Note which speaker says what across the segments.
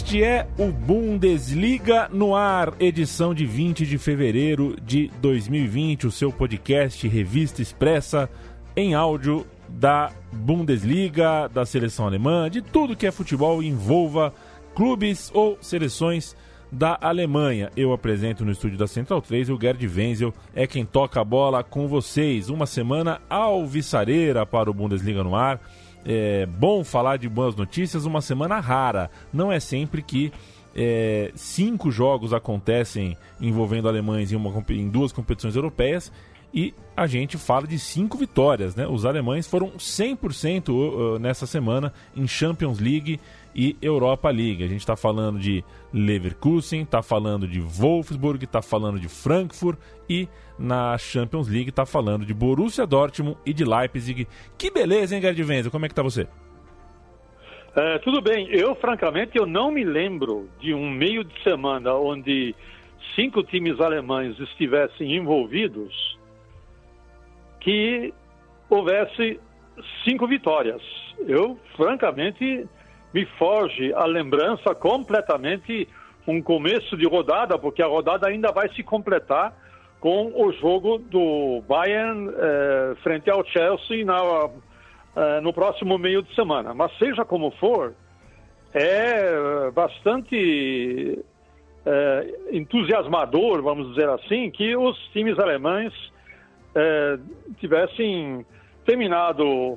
Speaker 1: Este é o Bundesliga no ar, edição de 20 de fevereiro de 2020, o seu podcast Revista Expressa em áudio da Bundesliga, da seleção alemã, de tudo que é futebol envolva clubes ou seleções da Alemanha. Eu apresento no estúdio da Central 3 o Gerd Wenzel é quem toca a bola com vocês. Uma semana alvissareira para o Bundesliga no ar é bom falar de boas notícias, uma semana rara. Não é sempre que é, cinco jogos acontecem envolvendo alemães em, uma, em duas competições europeias e a gente fala de cinco vitórias. Né? Os alemães foram 100% uh, nessa semana em Champions League e Europa League. A gente está falando de Leverkusen, está falando de Wolfsburg, está falando de Frankfurt e na Champions League está falando de Borussia Dortmund e de Leipzig. Que beleza, hein, Gerd Wenzel? Como é que tá você?
Speaker 2: É, tudo bem. Eu, francamente, eu não me lembro de um meio de semana onde cinco times alemães estivessem envolvidos que houvesse cinco vitórias. Eu, francamente, me foge a lembrança completamente um começo de rodada, porque a rodada ainda vai se completar com o jogo do Bayern eh, frente ao Chelsea na, eh, no próximo meio de semana. Mas seja como for, é bastante eh, entusiasmador, vamos dizer assim, que os times alemães tivessem terminado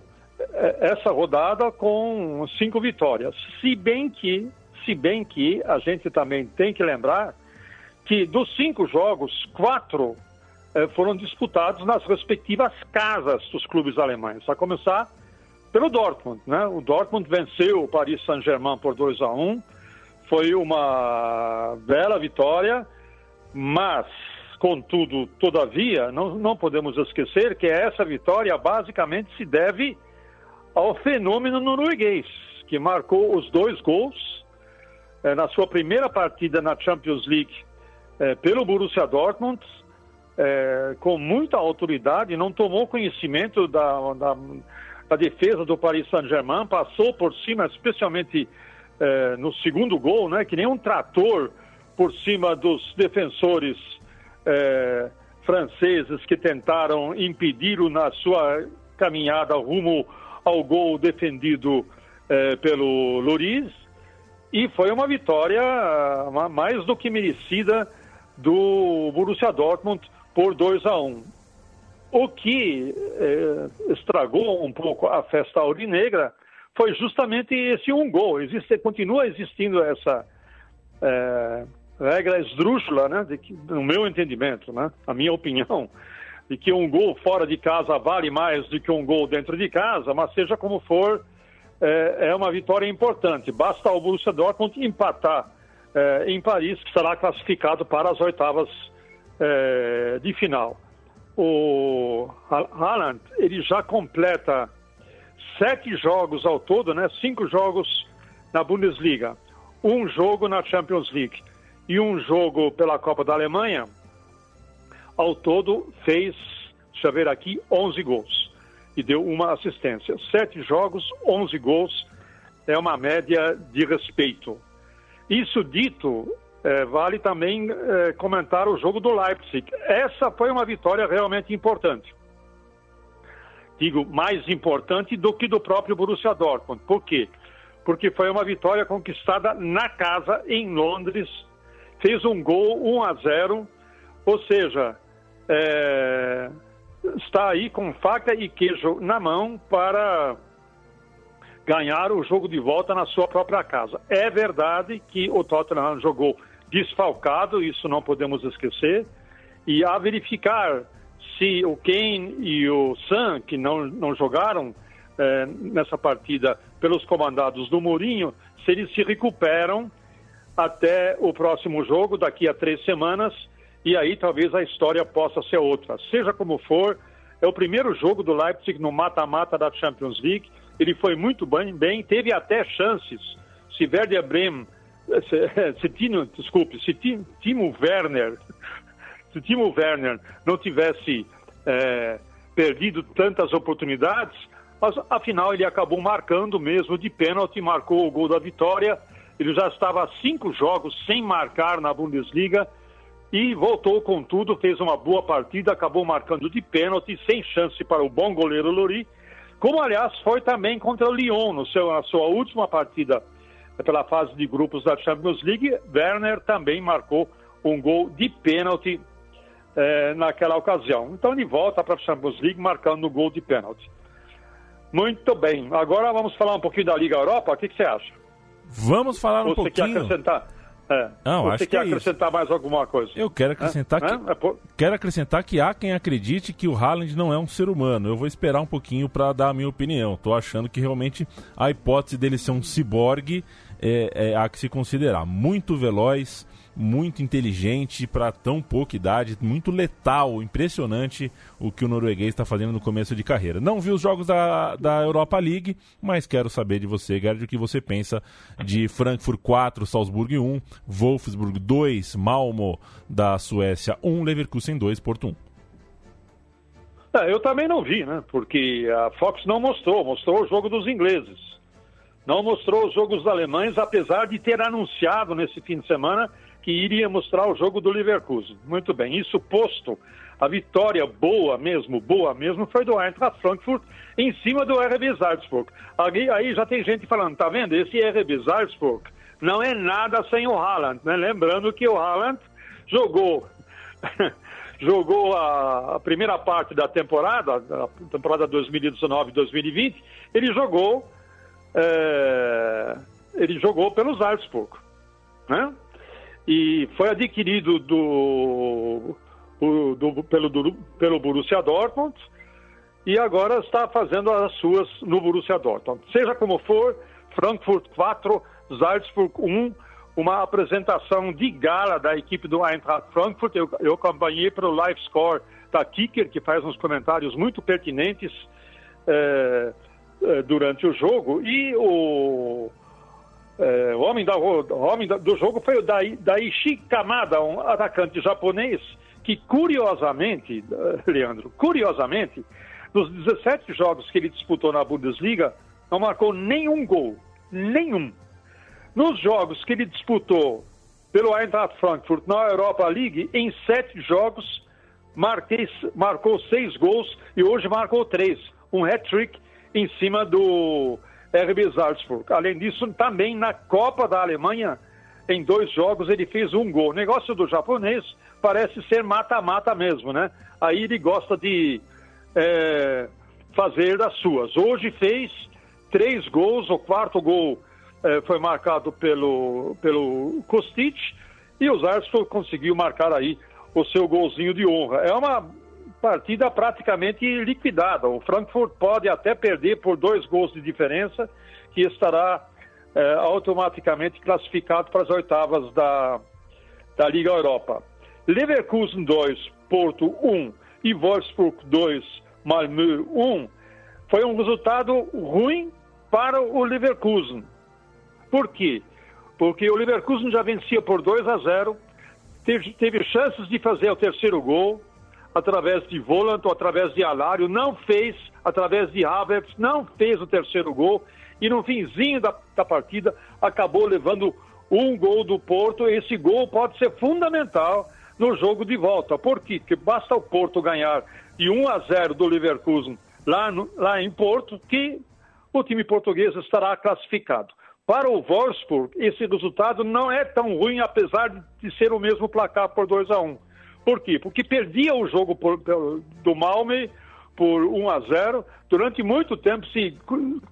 Speaker 2: essa rodada com cinco vitórias. Se bem que, se bem que a gente também tem que lembrar que dos cinco jogos, quatro eh, foram disputados nas respectivas casas dos clubes alemães. A começar pelo Dortmund, né? O Dortmund venceu o Paris Saint-Germain por 2 a 1. Foi uma bela vitória, mas contudo, todavia, não, não podemos esquecer que essa vitória basicamente se deve ao fenômeno norueguês, que marcou os dois gols eh, na sua primeira partida na Champions League eh, pelo Borussia Dortmund, eh, com muita autoridade, não tomou conhecimento da, da, da defesa do Paris Saint-Germain, passou por cima, especialmente no segundo gol, né, que nem um trator por cima dos defensores franceses que tentaram impedi-lo na sua caminhada rumo ao gol defendido eh, pelo Loris e foi uma vitória uma, mais do que merecida do Borussia Dortmund por 2 a 1. O que eh, estragou um pouco a festa aurinegra foi justamente esse um gol. Existe, continua existindo essa eh, regra esdrúxula, né, de que, no meu entendimento, né, a minha opinião, de que um gol fora de casa vale mais do que um gol dentro de casa, mas seja como for, é, é uma vitória importante. Basta o Borussia Dortmund empatar é, em Paris, que será classificado para as oitavas é, de final. O Haaland, ele já completa sete jogos ao todo, né? Cinco jogos na Bundesliga, um jogo na Champions League e um jogo pela Copa da Alemanha ao todo fez, deixa eu ver aqui, 11 gols e deu uma assistência. Sete jogos, 11 gols, é uma média de respeito. Isso dito, é, vale também é, comentar o jogo do Leipzig. Essa foi uma vitória realmente importante. digo, mais importante do que do próprio Borussia Dortmund. Por quê? Porque foi uma vitória conquistada na casa, em Londres, fez um gol 1 a 0, ou seja, é, está aí com faca e queijo na mão para ganhar o jogo de volta na sua própria casa. É verdade que o Tottenham jogou desfalcado, isso não podemos esquecer, e a verificar se o Kane e o Sam, que não, não jogaram é, nessa partida pelos comandados do Mourinho, se eles se recuperam até o próximo jogo, daqui a três semanas, e aí talvez a história possa ser outra. Seja como for, é o primeiro jogo do Leipzig no mata-mata da Champions League, ele foi muito bem, bem teve até chances, se Werder Bremen, se, se Tino, desculpe, se Timo Werner se Timo Werner não tivesse é, perdido tantas oportunidades, mas afinal ele acabou marcando mesmo de pênalti, marcou o gol da vitória. Ele já estava cinco jogos sem marcar na Bundesliga e voltou com tudo, fez uma boa partida, acabou marcando de pênalti, sem chance para o bom goleiro Lori, como aliás foi também contra o Lyon, no seu, na sua última partida pela fase de grupos da Champions League, Werner também marcou um gol de pênalti é, naquela ocasião. Então ele volta para a Champions League marcando o gol de pênalti. Muito bem. Agora vamos falar um pouquinho da Liga Europa. O que, que você acha?
Speaker 1: Vamos falar um
Speaker 2: você
Speaker 1: pouquinho.
Speaker 2: Você quer acrescentar? É.
Speaker 1: Não,
Speaker 2: você
Speaker 1: acho
Speaker 2: quer
Speaker 1: que é
Speaker 2: acrescentar
Speaker 1: isso.
Speaker 2: mais alguma coisa?
Speaker 1: Eu quero acrescentar
Speaker 2: é?
Speaker 1: que
Speaker 2: É? Por...
Speaker 1: quero acrescentar que há quem acredite que o Haaland não é um ser humano. Eu vou esperar um pouquinho para dar a minha opinião. Estou achando que realmente a hipótese dele ser um ciborgue é, é, há que se considerar. Muito veloz, muito inteligente para tão pouca idade, muito letal, impressionante o que o norueguês está fazendo no começo de carreira. Não vi os jogos da, da Europa League, mas quero saber de você, Gerd, o que você pensa de Frankfurt 4, Salzburg 1, Wolfsburg 2, Malmo da Suécia 1, Leverkusen 2, Porto 1.
Speaker 2: É, eu também não vi, né? Porque a Fox não mostrou, mostrou o jogo dos ingleses. Não mostrou os jogos dos alemães, apesar de ter anunciado nesse fim de semana que iria mostrar o jogo do Leverkusen. Muito bem, isso posto, a vitória boa mesmo, boa mesmo, foi do Eintracht Frankfurt em cima do RB Salzburg. Aí, aí já tem gente falando, tá vendo, esse RB Salzburg não é nada sem o Haaland, né? Lembrando que o Haaland jogou... jogou a, primeira parte da temporada, a temporada 2019-2020, ele jogou é, ele jogou pelo Salzburg, né? E foi adquirido do, do, pelo, do, pelo Borussia Dortmund e agora está fazendo as suas no Borussia Dortmund. Seja como for, Frankfurt 4, Salzburg 1, uma apresentação de gala da equipe do Eintracht Frankfurt. Eu, eu acompanhei pelo live score da Kicker, que faz uns comentários muito pertinentes é, é, durante o jogo. E o, é, o homem, da, homem da, do jogo foi o Dai, Daichi Kamada, um atacante japonês, que curiosamente, Leandro, curiosamente, nos 17 jogos que ele disputou na Bundesliga, não marcou nenhum gol. Nenhum. Nos jogos que ele disputou pelo Eintracht Frankfurt na Europa League, em sete jogos, marquei, marcou seis gols e hoje marcou três. Um hat-trick em cima do RB Salzburg. Além disso, também na Copa da Alemanha, em dois jogos, ele fez um gol. O negócio do japonês parece ser mata-mata mesmo, né? Aí ele gosta de é, fazer das suas. Hoje fez três gols, o quarto gol é, foi marcado pelo, pelo Kostic e o Salzburg conseguiu marcar aí o seu golzinho de honra. É uma partida praticamente liquidada. O Frankfurt pode até perder por dois gols de diferença, que estará é, automaticamente classificado para as oitavas da, da Liga Europa. Leverkusen 2, Porto 1 e Wolfsburg 2, Malmö 1 foi um resultado ruim para o Leverkusen. Por quê? Porque o Leverkusen já vencia por 2 a 0, teve, teve chances de fazer o terceiro gol, através de Volant através de Alário, não fez, através de Havertz, não fez o terceiro gol e no finzinho da, da partida acabou levando um gol do Porto. Esse gol pode ser fundamental no jogo de volta. Por quê? Porque basta o Porto ganhar de 1 a 0 do Leverkusen lá, no, lá em Porto, que o time português estará classificado. Para o Wolfsburg, esse resultado não é tão ruim, apesar de ser o mesmo placar por 2 a 1 um. Por quê? Porque perdia o jogo por, do Malme por 1 a 0. Durante muito tempo se,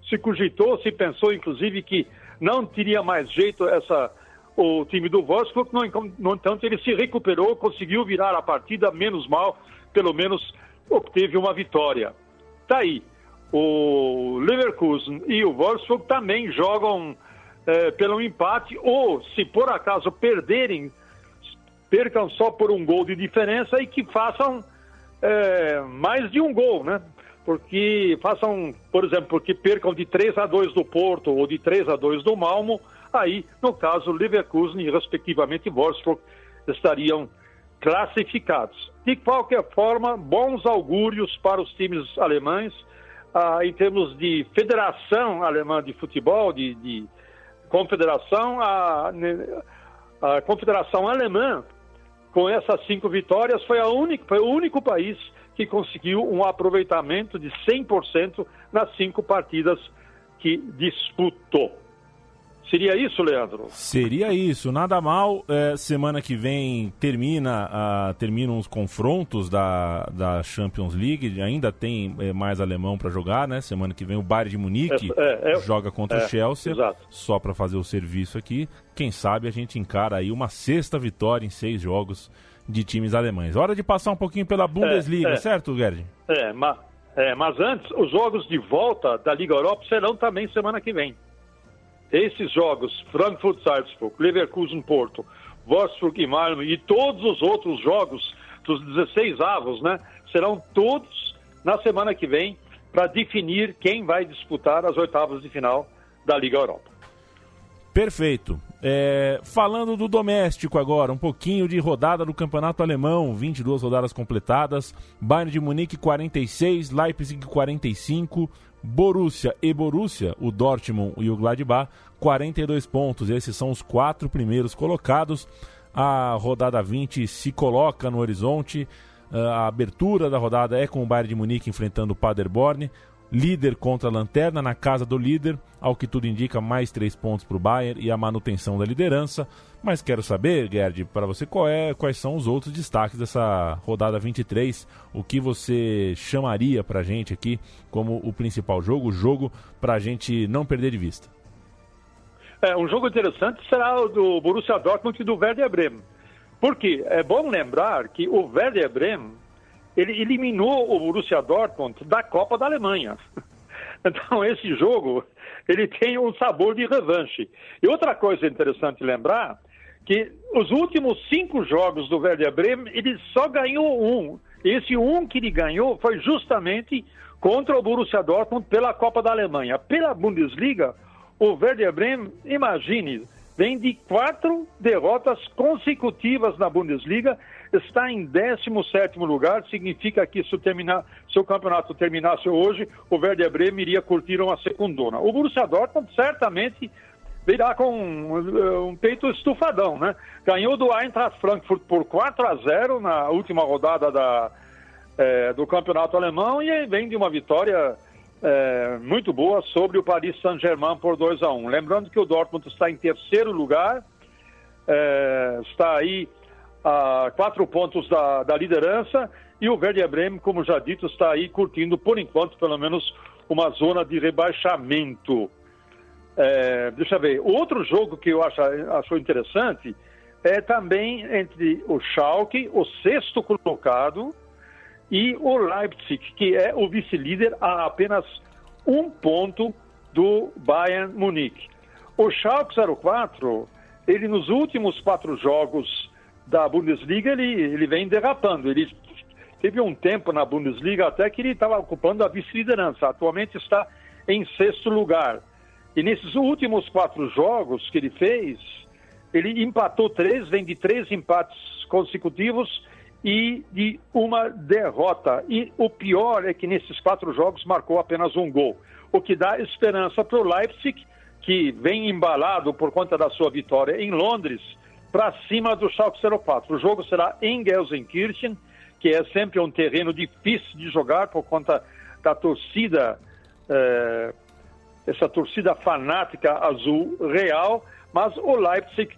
Speaker 2: se cogitou, se pensou, inclusive, que não teria mais jeito essa o time do Wolfsburg. No, no entanto, ele se recuperou, conseguiu virar a partida, menos mal, pelo menos obteve uma vitória. Tá aí. O Leverkusen e o Wolfsburg também jogam é, pelo empate, ou se por acaso perderem, percam só por um gol de diferença e que façam é, mais de um gol, né? Porque façam, por exemplo, porque percam de 3 a 2 do Porto ou de 3 a 2 do Malmo, aí, no caso, Leverkusen e, respectivamente, Wolfsburg estariam classificados. De qualquer forma, bons augúrios para os times alemães, ah, em termos de federação alemã de futebol, de, de confederação, a, a confederação alemã, com essas cinco vitórias, foi, a única, foi o único país que conseguiu um aproveitamento de 100% nas cinco partidas que disputou. Seria isso, Leandro?
Speaker 1: Seria isso. Nada mal. É, semana que vem termina terminam os confrontos da, da Champions League. Ainda tem é, mais alemão para jogar, né? Semana que vem o Bayern de Munique é, é, joga contra o é, Chelsea. Exato. Só para fazer o serviço aqui. Quem sabe a gente encara aí uma sexta vitória em seis jogos de times alemães. Hora de passar um pouquinho pela Bundesliga, certo, Gerd?
Speaker 2: É, mas, mas antes, os jogos de volta da Liga Europa serão também semana que vem. Esses jogos, Frankfurt, Salzburg, Leverkusen, Porto, Wolfsburg e Malmö e todos os outros jogos dos 16 avos, né, serão todos na semana que vem para definir quem vai disputar as oitavas de final da Liga Europa.
Speaker 1: Perfeito. É, falando do doméstico agora, um pouquinho de rodada do Campeonato Alemão, 22 rodadas completadas. Bayern de Munique 46, Leipzig 45, Borussia e Borussia, o Dortmund e o Gladbach, 42 pontos. Esses são os quatro primeiros colocados. A rodada 20 se coloca no horizonte. A abertura da rodada é com o Bayern de Munique enfrentando o Paderborn líder contra a lanterna, na casa do líder, ao que tudo indica, mais três pontos para o Bayern e a manutenção da liderança. Mas quero saber, Gerd, para você é, quais são os outros destaques dessa rodada 23, o que você chamaria para a gente aqui como o principal jogo, o jogo para a gente não perder de vista.
Speaker 2: É, um jogo interessante será o do Borussia Dortmund e do Werder Bremen. Porque é bom lembrar que o Werder Bremen ele eliminou o Borussia Dortmund da Copa da Alemanha. Então, esse jogo, ele tem um sabor de revanche. E outra coisa interessante lembrar, que os últimos cinco jogos do Werder Bremen, ele só ganhou um. Esse um que ele ganhou foi justamente contra o Borussia Dortmund pela Copa da Alemanha. Pela Bundesliga, o Werder Bremen, imagine, vem de quatro derrotas consecutivas na Bundesliga está em 17 lugar, significa que se, terminar, se o campeonato terminasse hoje, o Werder Bremen iria curtir uma secundona. O Borussia Dortmund certamente virá com um, um, peito estufadão, né? Ganhou do Eintracht Frankfurt por 4 a 0 na última rodada da, é, do campeonato alemão e vem de uma vitória é, muito boa sobre o Paris Saint-Germain por 2 a 1 Lembrando que o Dortmund está em terceiro lugar, é, está aí a quatro pontos da, da liderança e o Werder Bremen, como já dito, está aí curtindo, por enquanto, pelo menos, uma zona de rebaixamento. É, deixa eu ver. Outro jogo que eu acho, acho interessante é também entre o Schalke, o sexto colocado, e o Leipzig, que é o vice-líder a apenas um ponto do Bayern Munique. O Schalke 04, ele nos últimos quatro jogos da Bundesliga, ele, ele vem derrapando. Ele teve um tempo na Bundesliga até que ele estava ocupando a vice-liderança. Atualmente está em sexto lugar. E nesses últimos quatro jogos que ele fez, ele empatou três, vem de três empates consecutivos e de uma derrota. E o pior é que nesses quatro jogos marcou apenas um gol, o que dá esperança para o Leipzig, que vem embalado por conta da sua vitória em Londres para cima do Schalke 04. O jogo será em Gelsenkirchen, que é sempre um terreno difícil de jogar por conta da torcida, é, essa torcida fanática azul real, mas o Leipzig,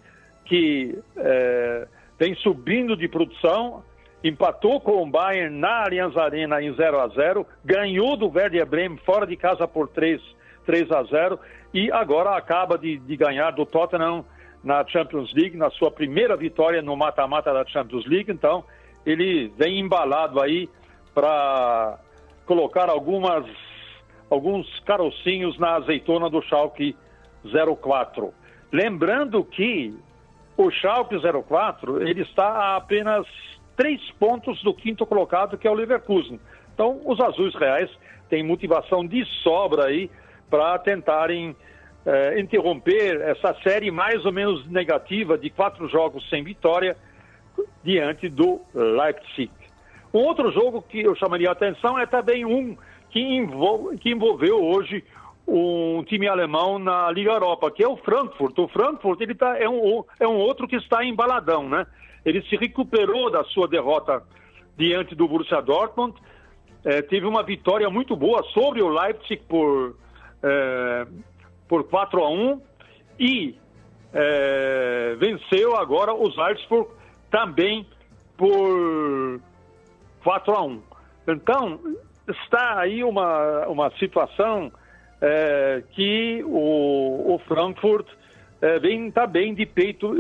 Speaker 2: que é, vem subindo de produção, empatou com o Bayern na Allianz Arena em 0 a 0 ganhou do Werder Bremen fora de casa por 3, 3 a 0 e agora acaba de, de ganhar do Tottenham na Champions League, na sua primeira vitória no mata-mata da Champions League. Então, ele vem embalado aí para colocar algumas, alguns carocinhos na azeitona do Schalke 04. Lembrando que o Schalke 04 ele está a apenas três pontos do quinto colocado, que é o Leverkusen. Então, os azuis reais têm motivação de sobra aí para tentarem eh, interromper essa série mais ou menos negativa de quatro jogos sem vitória diante do Leipzig. Um outro jogo que eu chamaria a atenção é também um que, envolve, que envolveu hoje um time alemão na Liga Europa, que é o Frankfurt. O Frankfurt ele tá, é, um, é um outro que está embaladão, né? Ele se recuperou da sua derrota diante do Borussia Dortmund, é, teve uma vitória muito boa sobre o Leipzig por, é, por 4 a 1 e é, venceu agora o Salzburg também por 4 a 1. Então, está aí uma, uma situação que o, o Frankfurt é, vem tá bem de peito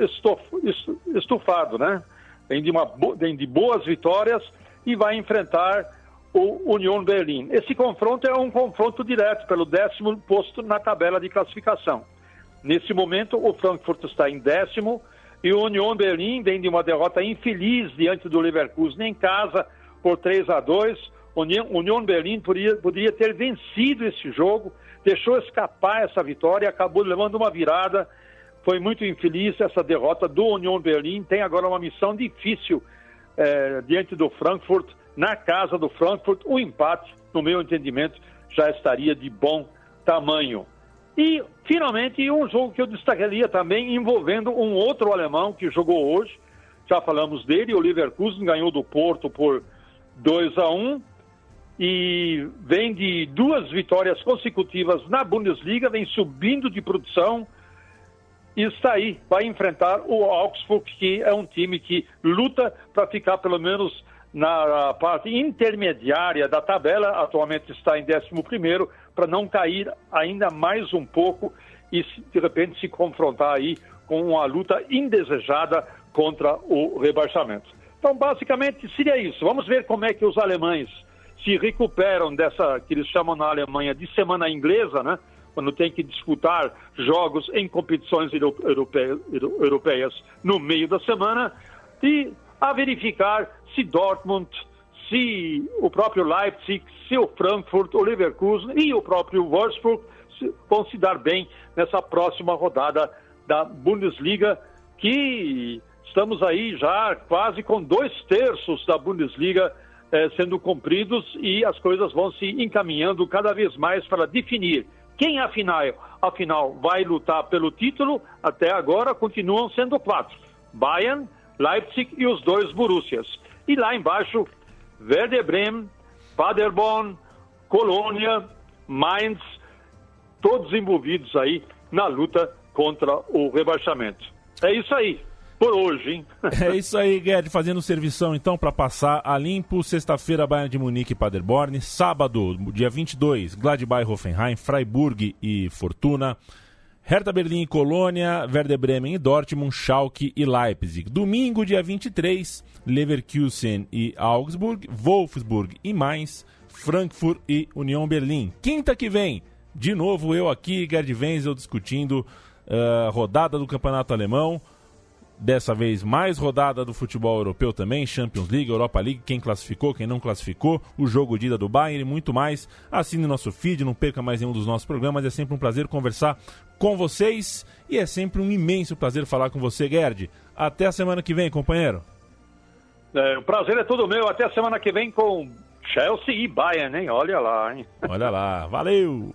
Speaker 2: estufado, né? Vem de, uma, vem de boas vitórias e vai enfrentar o Union Berlim. Esse confronto é um confronto direto pelo décimo posto na tabela de classificação. Nesse momento, o Frankfurt está em décimo e o Union Berlim vem de uma derrota infeliz diante do Leverkusen em casa por 3 a 2. Union, Union Berlim poderia ter vencido esse jogo, deixou escapar essa vitória, acabou levando uma virada foi muito infeliz essa derrota do Union Berlim. Tem agora uma missão difícil é, diante do Frankfurt, na casa do Frankfurt. O empate, no meu entendimento, já estaria de bom tamanho. E, finalmente, um jogo que eu destacaria também envolvendo um outro alemão que jogou hoje. Já falamos dele, o Leverkusen ganhou do Porto por 2 a 1 e vem de duas vitórias consecutivas na Bundesliga, vem subindo de produção e está aí, vai enfrentar o Augsburg, que é um time que luta para ficar pelo menos na parte intermediária da tabela, atualmente está em 11 para não cair ainda mais um pouco e de repente se confrontar aí com uma luta indesejada contra o rebaixamento. Então, basicamente, seria isso. Vamos ver como é que os alemães se recuperam dessa que eles chamam na Alemanha de semana inglesa, né? quando tem que disputar jogos em competições europeias no meio da semana, e a verificar se Dortmund, se o próprio Leipzig, se o Frankfurt, o Leverkusen e o próprio Wolfsburg vão se dar bem nessa próxima rodada da Bundesliga, que estamos aí já quase com dois terços da Bundesliga eh, sendo cumpridos e as coisas vão se encaminhando cada vez mais para definir quem, afinal, afinal, vai lutar pelo título, até agora continuam sendo quatro: Bayern, Leipzig e os dois Borussias. E lá embaixo, Werder Bremen, Paderborn, Colônia, Mainz, todos envolvidos aí na luta contra o rebaixamento. É isso aí por hoje, hein?
Speaker 1: é isso aí, Guedes, fazendo servição então para passar a limpo. Sexta-feira, Bayern de Munique e Paderborn. Sábado, dia 22, Gladbach, Hoffenheim, Freiburg e Fortuna. Hertha Berlim e Colônia, Werder Bremen e Dortmund, Schalke e Leipzig. Domingo, dia 23, Leverkusen e Augsburg, Wolfsburg e Mainz, Frankfurt e União Berlim. Quinta que vem, de novo eu aqui, Gerd Wenzel, discutindo a uh, rodada do Campeonato Alemão. Dessa vez, mais rodada do futebol europeu também, Champions League, Europa League, quem classificou, quem não classificou, o jogo de ida do Bayern e muito mais. Assine nosso feed, não perca mais nenhum dos nossos programas. É sempre um prazer conversar com vocês e é sempre um imenso prazer falar com você, Gerd. Até a semana que vem, companheiro.
Speaker 2: É, o prazer é todo meu. Até a semana que vem com Chelsea e Bayern, hein? Olha lá, hein?
Speaker 1: Olha lá. Valeu!